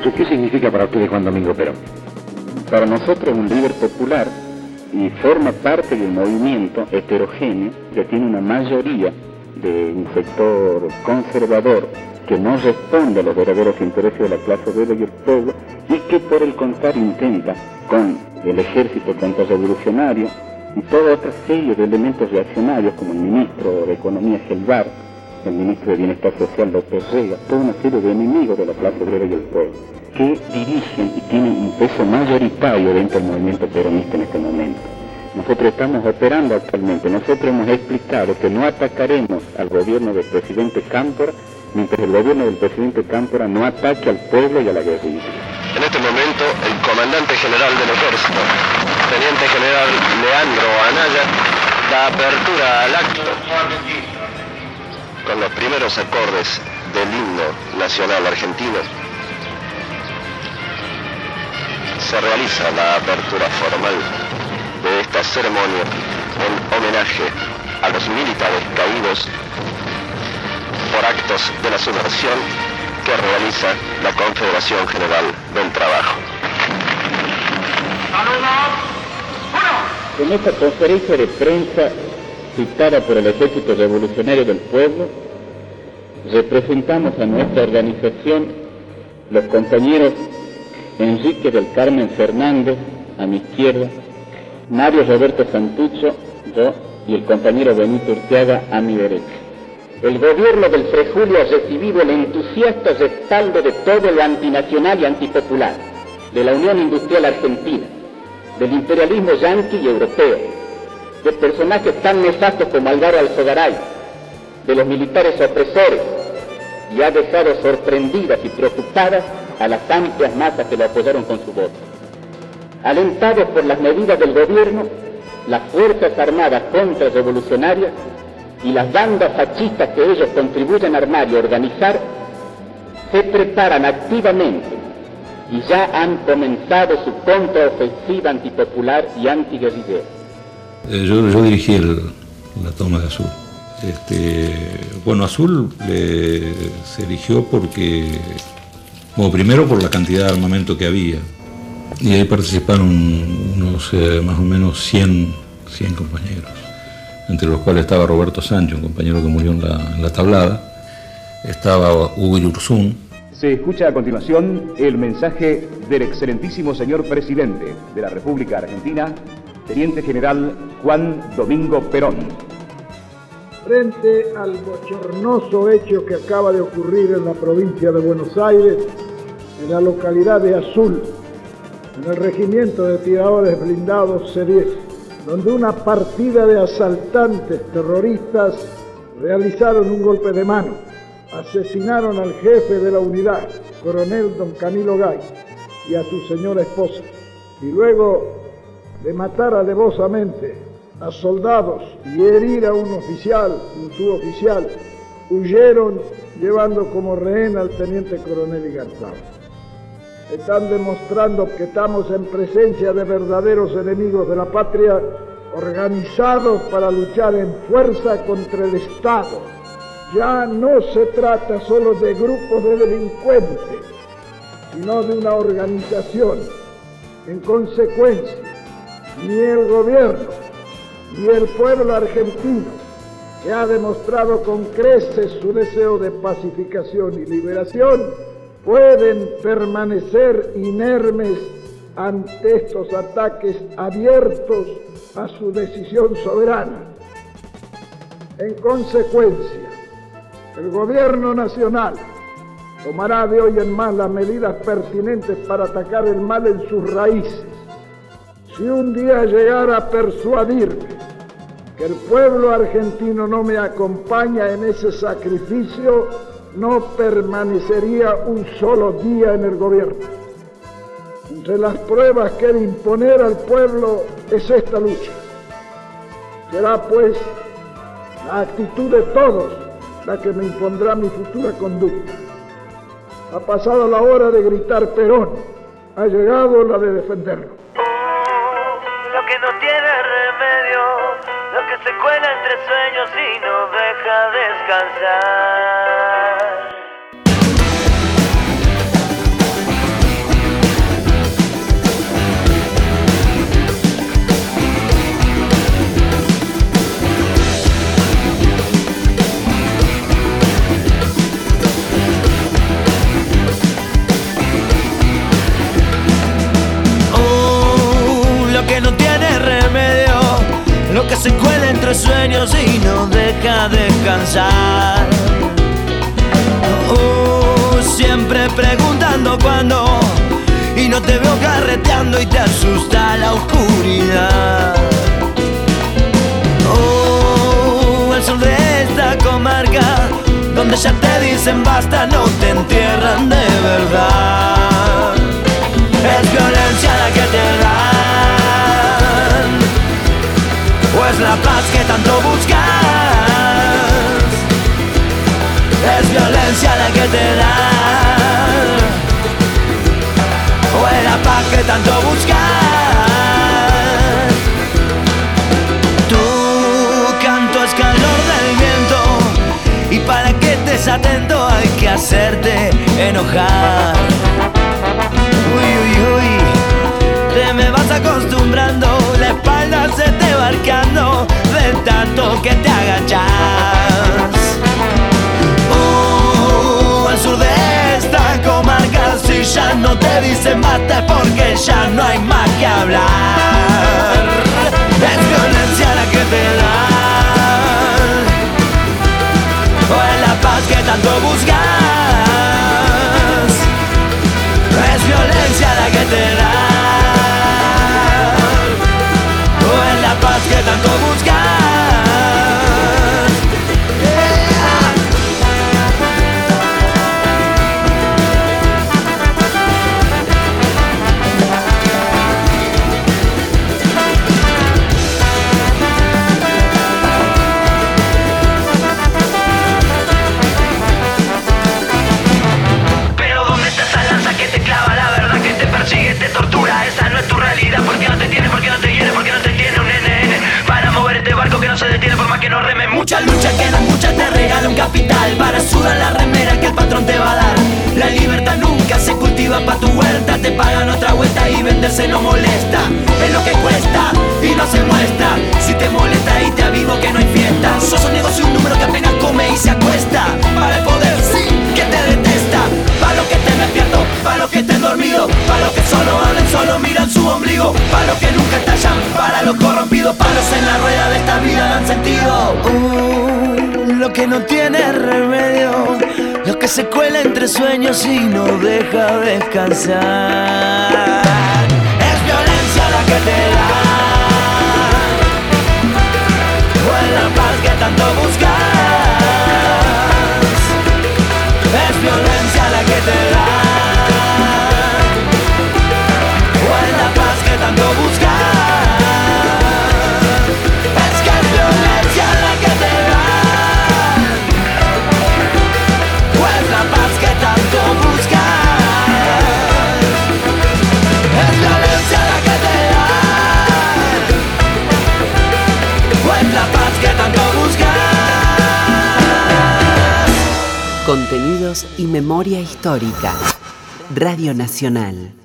¿qué significa para ustedes Juan Domingo Perón? Para nosotros es un líder popular y forma parte de un movimiento heterogéneo que tiene una mayoría de un sector conservador que no responde a los verdaderos intereses de la clase obrera y el pueblo y que por el contrario intenta con el ejército contrarrevolucionario y toda otra serie de elementos reaccionarios como el ministro de Economía Gelbar, el ministro de Bienestar Social López Rega, toda una serie de enemigos de la clase obrera y el pueblo, que dirigen y tienen un peso mayoritario dentro del movimiento peronista en este momento. Nosotros estamos operando actualmente, nosotros hemos explicado que no atacaremos al gobierno del presidente Cámpora mientras el gobierno del presidente Cámpora no ataque al pueblo y a la guerrilla. En este momento, el comandante general del ejército, teniente general Leandro Anaya, da apertura al acto con los primeros acordes del himno nacional argentino. Se realiza la apertura formal de esta ceremonia en homenaje a los militares caídos por actos de la subversión que realiza la Confederación General del Trabajo. En esta conferencia de prensa citada por el Ejército Revolucionario del Pueblo, representamos a nuestra organización los compañeros Enrique del Carmen Fernández, a mi izquierda, Mario Roberto Santucho, yo, y el compañero Benito Urteaga, a mi derecha. El gobierno del 3 Julio ha recibido el entusiasta respaldo de todo el antinacional y antipopular, de la Unión Industrial Argentina, del imperialismo yanqui y europeo, de personajes tan nefastos como Álvaro Alzogaray, de los militares opresores, y ha dejado sorprendidas y preocupadas a las amplias masas que lo apoyaron con su voto. Alentados por las medidas del gobierno, las Fuerzas Armadas contrarrevolucionarias y las bandas fascistas que ellos contribuyen a armar y organizar se preparan activamente y ya han comenzado su contraofensiva antipopular y antiguerrillera. Eh, yo, dirigí la toma de Azul. Este, bueno, Azul se eligió porque, bueno, primero por la cantidad de armamento que había, y ahí participaron unos eh, más o menos 100, 100 compañeros entre los cuales estaba Roberto Sancho, un compañero que murió en la, tablada, estaba Hugo Yurzún. Se escucha a continuación el mensaje del excelentísimo señor presidente de la República Argentina, Teniente General Juan Domingo Perón. Frente al bochornoso hecho que acaba de ocurrir en la provincia de Buenos Aires, en la localidad de Azul, en el regimiento de tiradores blindados C10, donde una partida de asaltantes terroristas realizaron un golpe de mano, asesinaron al jefe de la unidad, coronel don Camilo Gay, y a su señora esposa, y luego de matar alevosamente a soldados y herir a un oficial un suboficial, huyeron llevando como rehén al teniente coronel Igarzábal. Están demostrando que estamos en presencia de verdaderos enemigos de la patria organizados para luchar en fuerza contra el Estado. Ya no se trata solo de grupos de delincuentes, sino de una organización. En consecuencia, ni el gobierno ni el pueblo argentino, que ha demostrado con creces su deseo de pacificación y liberación, pueden permanecer inermes ante estos ataques abiertos a su decisión soberana. En consecuencia, el gobierno nacional tomará de hoy en más las medidas pertinentes para atacar el mal en sus raíces. Si un día llegara a persuadirme que el pueblo argentino no me acompaña en ese sacrificio, no permanecería un solo día en el gobierno. Entre las pruebas que de imponer al pueblo es esta lucha. Será pues la actitud de todos la que me impondrá mi futura conducta. Ha pasado la hora de gritar Perón, ha llegado la de defenderlo. Se cuela entre sueños y no deja descansar. Preguntando cuándo y no te veo carreteando y te asusta la oscuridad. Oh, el sol de esta comarca, donde ya te dicen basta, no te entierran de verdad. Enojar. Uy, uy, uy, te me vas acostumbrando, la espalda se te va arqueando de tanto que te agachas. Uh, al sur de esta comarca si ya no te dicen basta porque ya no hay más que hablar. Es violencia la que te dan, o es la paz que tanto buscas. Tanto buscas. Mucha lucha que no es mucha te regala un capital para sudar la remera que el patrón te va a dar. La libertad nunca se cultiva pa' tu huerta, te pagan otra vuelta y venderse no molesta. Es lo que cuesta y no se muestra. Si te molesta y te avivo que no hay fiesta. Sos un negocio, un número que apenas come y se que se cuela entre sueños y no deja descansar. Memoria histórica. Radio Nacional.